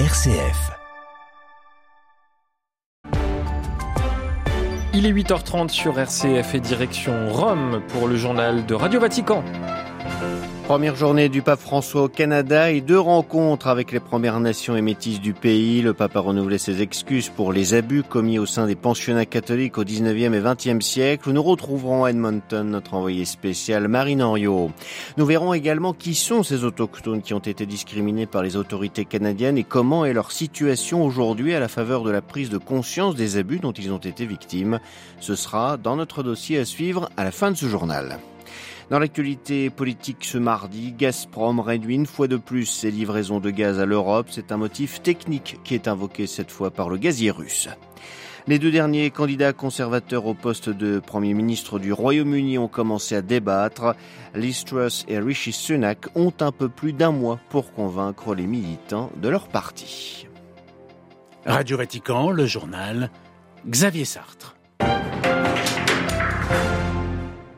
RCF. Il est 8h30 sur RCF et direction Rome pour le journal de Radio Vatican. Première journée du pape François au Canada et deux rencontres avec les Premières Nations et métisses du pays. Le pape a renouvelé ses excuses pour les abus commis au sein des pensionnats catholiques au 19e et 20e siècle. Nous retrouverons à Edmonton notre envoyé spécial Marine Henriot. Nous verrons également qui sont ces autochtones qui ont été discriminés par les autorités canadiennes et comment est leur situation aujourd'hui à la faveur de la prise de conscience des abus dont ils ont été victimes. Ce sera dans notre dossier à suivre à la fin de ce journal. Dans l'actualité politique ce mardi, Gazprom réduit une fois de plus ses livraisons de gaz à l'Europe. C'est un motif technique qui est invoqué cette fois par le gazier russe. Les deux derniers candidats conservateurs au poste de Premier ministre du Royaume-Uni ont commencé à débattre. Liz Truss et Rishi Sunak ont un peu plus d'un mois pour convaincre les militants de leur parti. Radio Vatican, le journal Xavier Sartre.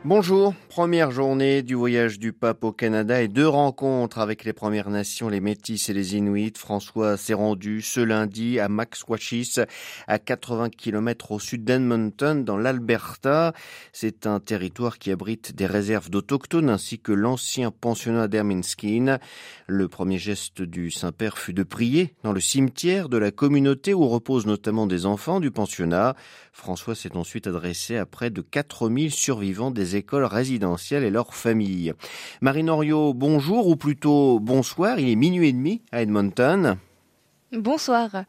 Bonjour, première journée du voyage du pape au Canada et deux rencontres avec les Premières Nations, les Métis et les Inuits. François s'est rendu ce lundi à Maxwachis, à 80 km au sud d'Edmonton, dans l'Alberta. C'est un territoire qui abrite des réserves d'autochtones ainsi que l'ancien pensionnat d'Herminskin. Le premier geste du Saint-Père fut de prier dans le cimetière de la communauté où reposent notamment des enfants du pensionnat. François s'est ensuite adressé à près de 4000 survivants des écoles résidentielles et leurs familles. Marine Oriot, bonjour ou plutôt bonsoir. Il est minuit et demi à Edmonton. Bonsoir.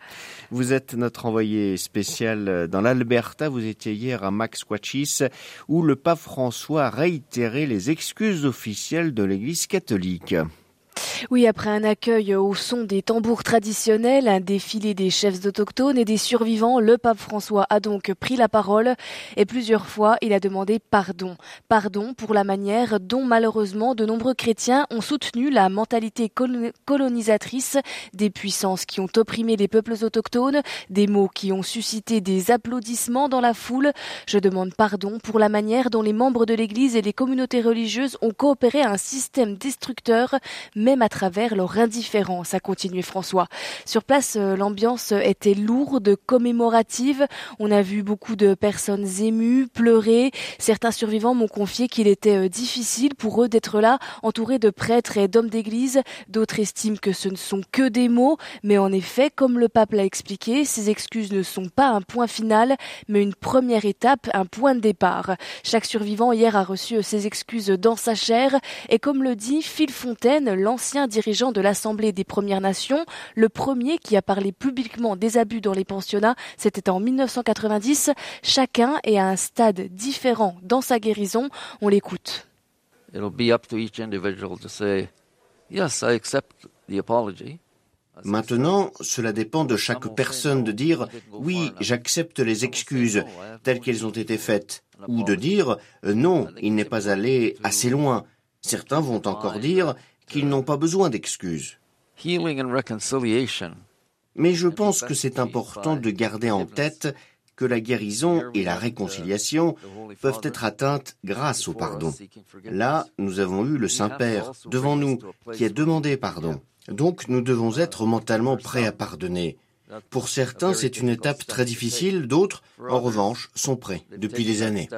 Vous êtes notre envoyé spécial dans l'Alberta. Vous étiez hier à Max Maxwachis où le pape François a réitéré les excuses officielles de l'Église catholique. Oui, après un accueil au son des tambours traditionnels, un défilé des chefs autochtones et des survivants, le pape François a donc pris la parole et plusieurs fois il a demandé pardon. Pardon pour la manière dont malheureusement de nombreux chrétiens ont soutenu la mentalité colonisatrice des puissances qui ont opprimé les peuples autochtones, des mots qui ont suscité des applaudissements dans la foule. Je demande pardon pour la manière dont les membres de l'Église et les communautés religieuses ont coopéré à un système destructeur, même travers leur indifférence, a continué François. Sur place, euh, l'ambiance était lourde, commémorative. On a vu beaucoup de personnes émues, pleurer. Certains survivants m'ont confié qu'il était euh, difficile pour eux d'être là, entourés de prêtres et d'hommes d'église. D'autres estiment que ce ne sont que des mots, mais en effet, comme le pape l'a expliqué, ces excuses ne sont pas un point final, mais une première étape, un point de départ. Chaque survivant hier a reçu euh, ses excuses dans sa chair, et comme le dit Phil Fontaine, l'ancien dirigeant de l'Assemblée des Premières Nations, le premier qui a parlé publiquement des abus dans les pensionnats, c'était en 1990. Chacun est à un stade différent dans sa guérison. On l'écoute. Maintenant, cela dépend de chaque personne de dire oui, j'accepte les excuses telles qu'elles ont été faites, ou de dire non, il n'est pas allé assez loin. Certains vont encore dire qu'ils n'ont pas besoin d'excuses. Mais je pense que c'est important de garder en tête que la guérison et la réconciliation peuvent être atteintes grâce au pardon. Là, nous avons eu le Saint-Père devant nous qui a demandé pardon. Donc nous devons être mentalement prêts à pardonner. Pour certains, c'est une étape très difficile, d'autres, en revanche, sont prêts depuis des années.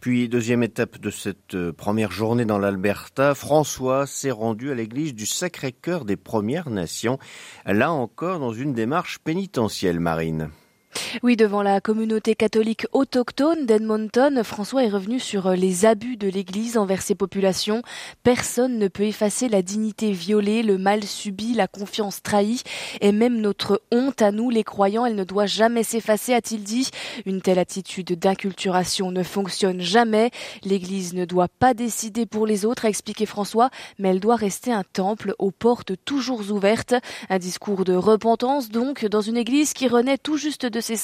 Puis, deuxième étape de cette euh, première journée dans l'Alberta, François s'est rendu à l'église du Sacré-Cœur des Premières Nations, là encore dans une démarche pénitentielle marine. Oui, devant la communauté catholique autochtone d'Edmonton, François est revenu sur euh, les abus de l'Église envers ses populations. Personne ne peut effacer la dignité violée, le mal subi, la confiance trahie, et même notre honte à nous, les croyants, elle ne doit jamais s'effacer, a-t-il dit. Une telle attitude d'inculturation ne fonctionne jamais. L'Église ne doit pas décider pour les autres, a expliqué François, mais elle doit rester un temple aux portes toujours ouvertes. Un discours de repentance, donc, dans une Église qui renaît tout juste de ses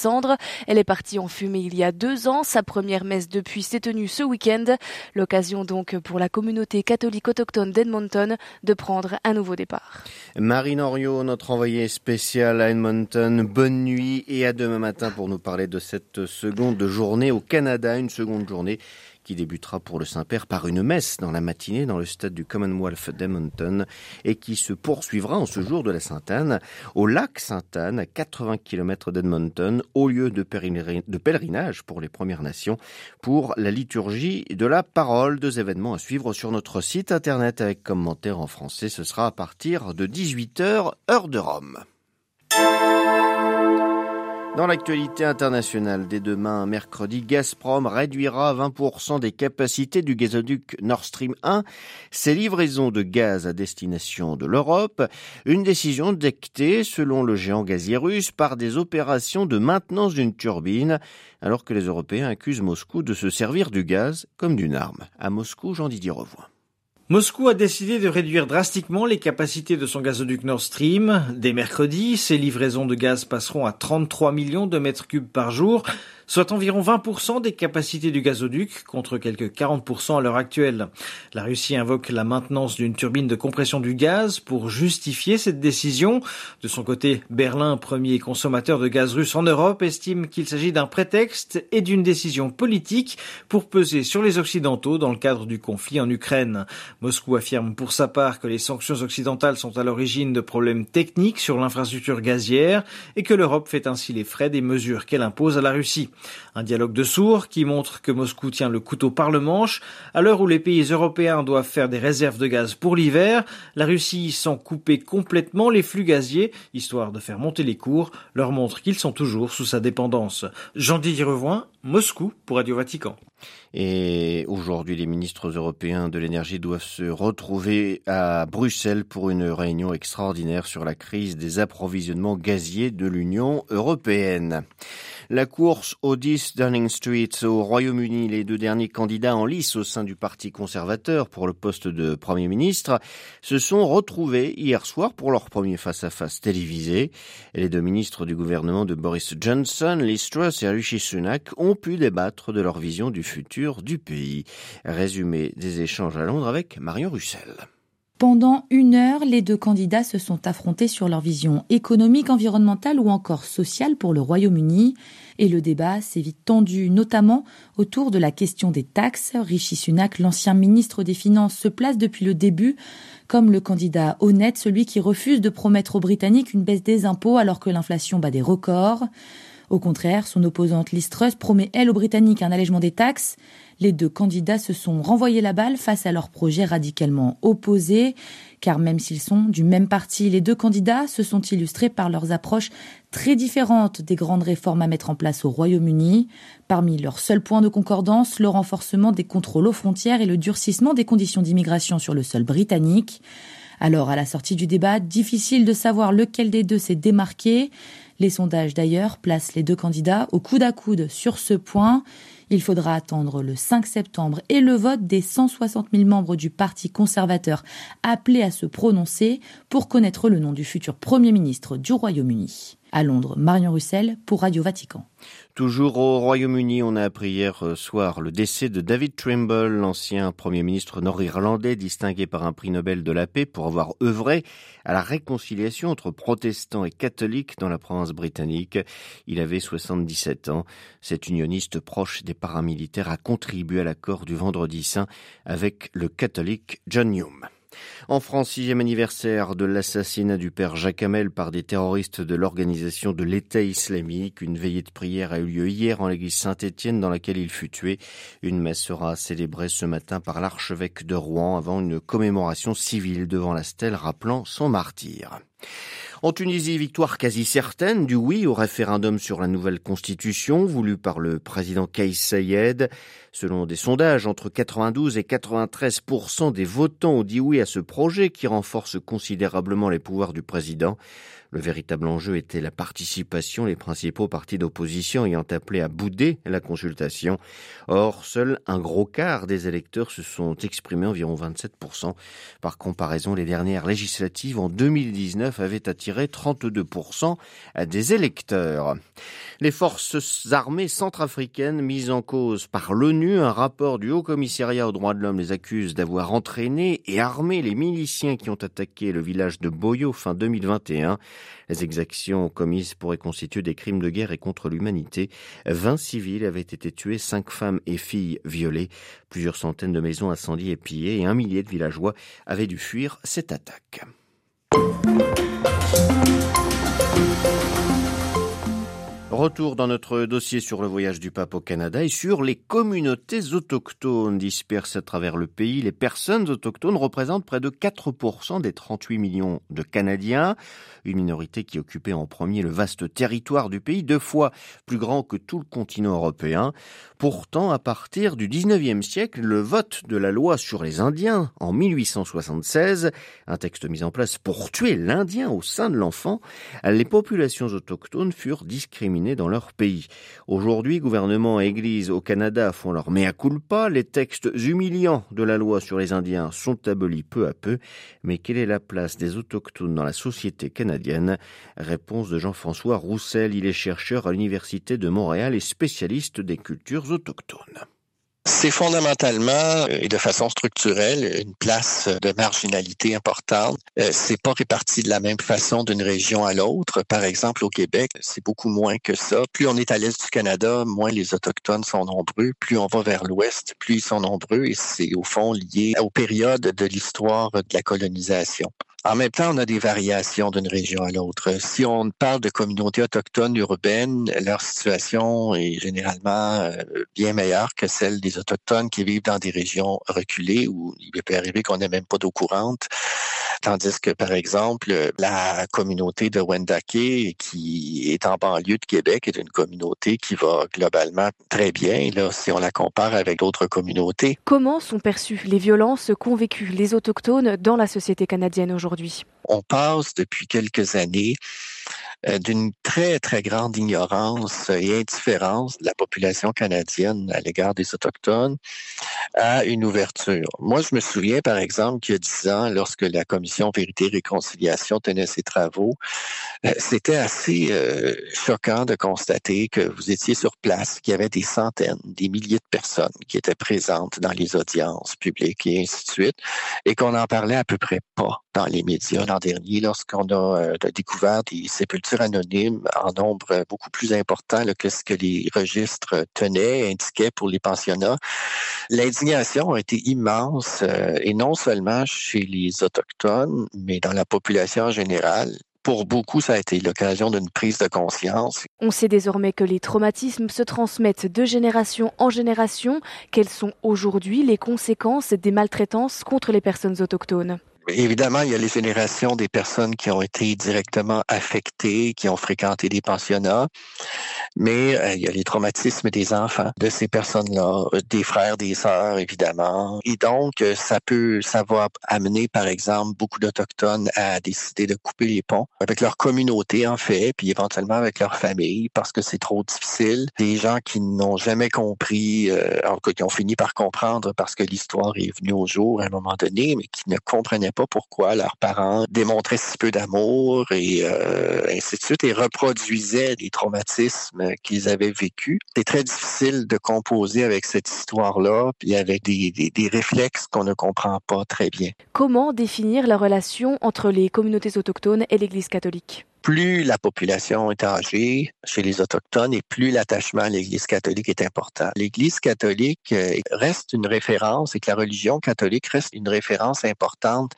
Elle est partie en fumée il y a deux ans. Sa première messe depuis s'est tenue ce week-end. L'occasion donc pour la communauté catholique autochtone d'Edmonton de prendre un nouveau départ. Marine Oriot, notre envoyée spéciale à Edmonton, bonne nuit et à demain matin pour nous parler de cette seconde journée au Canada, une seconde journée qui débutera pour le Saint-Père par une messe dans la matinée dans le stade du Commonwealth d'Edmonton et qui se poursuivra en ce jour de la Sainte-Anne au lac Sainte-Anne à 80 km d'Edmonton au lieu de pèlerinage pour les Premières Nations pour la liturgie de la parole. Deux événements à suivre sur notre site internet avec commentaires en français. Ce sera à partir de 18h heure de Rome. Dans l'actualité internationale, dès demain, mercredi, Gazprom réduira 20% des capacités du gazoduc Nord Stream 1, ses livraisons de gaz à destination de l'Europe, une décision dictée, selon le géant gazier russe, par des opérations de maintenance d'une turbine, alors que les Européens accusent Moscou de se servir du gaz comme d'une arme. À Moscou, Jean-Didier Revoix. Moscou a décidé de réduire drastiquement les capacités de son gazoduc Nord Stream. Dès mercredi, ses livraisons de gaz passeront à 33 millions de mètres cubes par jour, soit environ 20% des capacités du gazoduc, contre quelques 40% à l'heure actuelle. La Russie invoque la maintenance d'une turbine de compression du gaz pour justifier cette décision. De son côté, Berlin, premier consommateur de gaz russe en Europe, estime qu'il s'agit d'un prétexte et d'une décision politique pour peser sur les Occidentaux dans le cadre du conflit en Ukraine. Moscou affirme pour sa part que les sanctions occidentales sont à l'origine de problèmes techniques sur l'infrastructure gazière et que l'Europe fait ainsi les frais des mesures qu'elle impose à la Russie. Un dialogue de sourds qui montre que Moscou tient le couteau par le manche. À l'heure où les pays européens doivent faire des réserves de gaz pour l'hiver, la Russie, sans couper complètement les flux gaziers, histoire de faire monter les cours, leur montre qu'ils sont toujours sous sa dépendance. Jean-Didier Revoin, Moscou pour Radio Vatican. Et aujourd'hui, les ministres européens de l'énergie doivent se retrouver à Bruxelles pour une réunion extraordinaire sur la crise des approvisionnements gaziers de l'Union européenne. La course au 10 Downing Street au Royaume-Uni, les deux derniers candidats en lice au sein du Parti conservateur pour le poste de Premier ministre se sont retrouvés hier soir pour leur premier face-à-face télévisé. Les deux ministres du gouvernement de Boris Johnson, Liz Truss et Rishi Sunak ont pu débattre de leur vision du futur du pays. Résumé des échanges à Londres avec Marion Russell. Pendant une heure, les deux candidats se sont affrontés sur leur vision économique, environnementale ou encore sociale pour le Royaume-Uni. Et le débat s'est vite tendu, notamment autour de la question des taxes. Rishi Sunak, l'ancien ministre des Finances, se place depuis le début comme le candidat honnête, celui qui refuse de promettre aux Britanniques une baisse des impôts alors que l'inflation bat des records. Au contraire, son opposante Liz promet, elle, aux Britanniques un allègement des taxes. Les deux candidats se sont renvoyés la balle face à leurs projets radicalement opposés, car même s'ils sont du même parti, les deux candidats se sont illustrés par leurs approches très différentes des grandes réformes à mettre en place au Royaume-Uni. Parmi leurs seuls points de concordance, le renforcement des contrôles aux frontières et le durcissement des conditions d'immigration sur le sol britannique. Alors, à la sortie du débat, difficile de savoir lequel des deux s'est démarqué. Les sondages d'ailleurs placent les deux candidats au coude à coude sur ce point. Il faudra attendre le 5 septembre et le vote des 160 000 membres du Parti conservateur appelés à se prononcer pour connaître le nom du futur Premier ministre du Royaume-Uni. À Londres, Marion Russell pour Radio Vatican. Toujours au Royaume-Uni, on a appris hier soir le décès de David Trimble, l'ancien Premier ministre nord-irlandais distingué par un prix Nobel de la paix pour avoir œuvré à la réconciliation entre protestants et catholiques dans la province britannique. Il avait 77 ans. Cet unioniste proche des paramilitaires a contribué à l'accord du vendredi saint avec le catholique John Hume. En France, sixième anniversaire de l'assassinat du père Jacques Hamel par des terroristes de l'organisation de l'État islamique. Une veillée de prière a eu lieu hier en l'église Saint-Étienne dans laquelle il fut tué. Une messe sera célébrée ce matin par l'archevêque de Rouen avant une commémoration civile devant la stèle rappelant son martyr. En Tunisie, victoire quasi certaine du oui au référendum sur la nouvelle constitution voulu par le président Kais Sayed. Selon des sondages, entre 92 et 93% des votants ont dit oui à ce projet qui renforce considérablement les pouvoirs du président. Le véritable enjeu était la participation, les principaux partis d'opposition ayant appelé à bouder la consultation. Or, seul un gros quart des électeurs se sont exprimés, environ 27%. Par comparaison, les dernières législatives en 2019 avaient attiré attirer 32% des électeurs. Les forces armées centrafricaines mises en cause par l'ONU, un rapport du Haut Commissariat aux droits de l'homme les accuse d'avoir entraîné et armé les miliciens qui ont attaqué le village de Boyo fin 2021. Les exactions commises pourraient constituer des crimes de guerre et contre l'humanité. 20 civils avaient été tués, 5 femmes et filles violées, plusieurs centaines de maisons incendiées et pillées et un millier de villageois avaient dû fuir cette attaque. Retour dans notre dossier sur le voyage du pape au Canada et sur les communautés autochtones dispersées à travers le pays. Les personnes autochtones représentent près de 4% des 38 millions de Canadiens, une minorité qui occupait en premier le vaste territoire du pays, deux fois plus grand que tout le continent européen. Pourtant, à partir du 19e siècle, le vote de la loi sur les Indiens en 1876, un texte mis en place pour tuer l'Indien au sein de l'enfant, les populations autochtones furent discriminées dans leur pays. Aujourd'hui, gouvernement et Église au Canada font leur mea culpa. Les textes humiliants de la loi sur les Indiens sont abolis peu à peu. Mais quelle est la place des autochtones dans la société canadienne? Réponse de Jean-François Roussel. Il est chercheur à l'Université de Montréal et spécialiste des cultures autochtones. C'est fondamentalement euh, et de façon structurelle une place de marginalité importante. Euh, c'est pas réparti de la même façon d'une région à l'autre. Par exemple, au Québec, c'est beaucoup moins que ça. Plus on est à l'est du Canada, moins les autochtones sont nombreux. Plus on va vers l'ouest, plus ils sont nombreux. Et c'est au fond lié aux périodes de l'histoire de la colonisation. En même temps, on a des variations d'une région à l'autre. Si on parle de communautés autochtones urbaines, leur situation est généralement euh, bien meilleure que celle des autochtones qui vivent dans des régions reculées où il peut arriver qu'on n'ait même pas d'eau courante. Tandis que, par exemple, la communauté de Wendake, qui est en banlieue de Québec, est une communauté qui va globalement très bien, là, si on la compare avec d'autres communautés. Comment sont perçues les violences qu'ont vécues les Autochtones dans la société canadienne aujourd'hui? On passe depuis quelques années euh, d'une très, très grande ignorance et indifférence de la population canadienne à l'égard des Autochtones à une ouverture. Moi, je me souviens, par exemple, qu'il y a dix ans, lorsque la Commission Vérité et Réconciliation tenait ses travaux, euh, c'était assez euh, choquant de constater que vous étiez sur place, qu'il y avait des centaines, des milliers de personnes qui étaient présentes dans les audiences publiques et ainsi de suite, et qu'on n'en parlait à peu près pas dans les médias l'an dernier lorsqu'on a découvert des sépultures anonymes en nombre beaucoup plus important que ce que les registres tenaient, indiquaient pour les pensionnats. L'indignation a été immense, euh, et non seulement chez les Autochtones, mais dans la population en générale pour beaucoup, ça a été l'occasion d'une prise de conscience. On sait désormais que les traumatismes se transmettent de génération en génération. Quelles sont aujourd'hui les conséquences des maltraitances contre les personnes autochtones? Évidemment, il y a les générations des personnes qui ont été directement affectées, qui ont fréquenté des pensionnats, mais euh, il y a les traumatismes des enfants de ces personnes-là, euh, des frères, des sœurs, évidemment. Et donc, euh, ça peut, ça va amener, par exemple, beaucoup d'Autochtones à décider de couper les ponts avec leur communauté, en fait, puis éventuellement avec leur famille, parce que c'est trop difficile. Des gens qui n'ont jamais compris, euh, alors qui ont fini par comprendre parce que l'histoire est venue au jour à un moment donné, mais qui ne comprenaient pas pourquoi leurs parents démontraient si peu d'amour et euh, ainsi de suite et reproduisaient les traumatismes qu'ils avaient vécus. C'est très difficile de composer avec cette histoire-là, puis avec des, des, des réflexes qu'on ne comprend pas très bien. Comment définir la relation entre les communautés autochtones et l'Église catholique? Plus la population est âgée chez les Autochtones et plus l'attachement à l'Église catholique est important. L'Église catholique euh, reste une référence et que la religion catholique reste une référence importante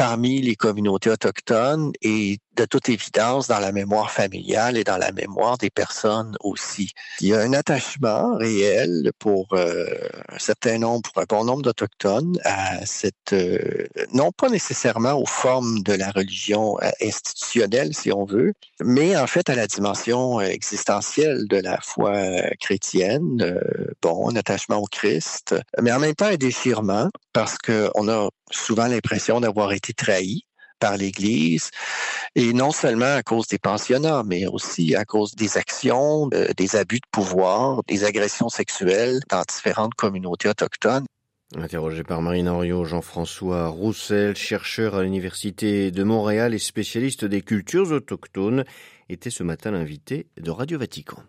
parmi les communautés autochtones et de toute évidence dans la mémoire familiale et dans la mémoire des personnes aussi. Il y a un attachement réel pour euh, un certain nombre, pour un bon nombre d'Autochtones à cette, euh, non pas nécessairement aux formes de la religion euh, institutionnelle, si on veut, mais en fait à la dimension existentielle de la foi chrétienne. bon, un attachement au Christ, mais en même temps un déchirement parce qu'on a souvent l'impression d'avoir été trahi par l'Église, et non seulement à cause des pensionnats, mais aussi à cause des actions, des abus de pouvoir, des agressions sexuelles dans différentes communautés autochtones. Interrogé par Marine Henriot, Jean-François Roussel, chercheur à l'Université de Montréal et spécialiste des cultures autochtones, était ce matin l'invité de Radio Vatican.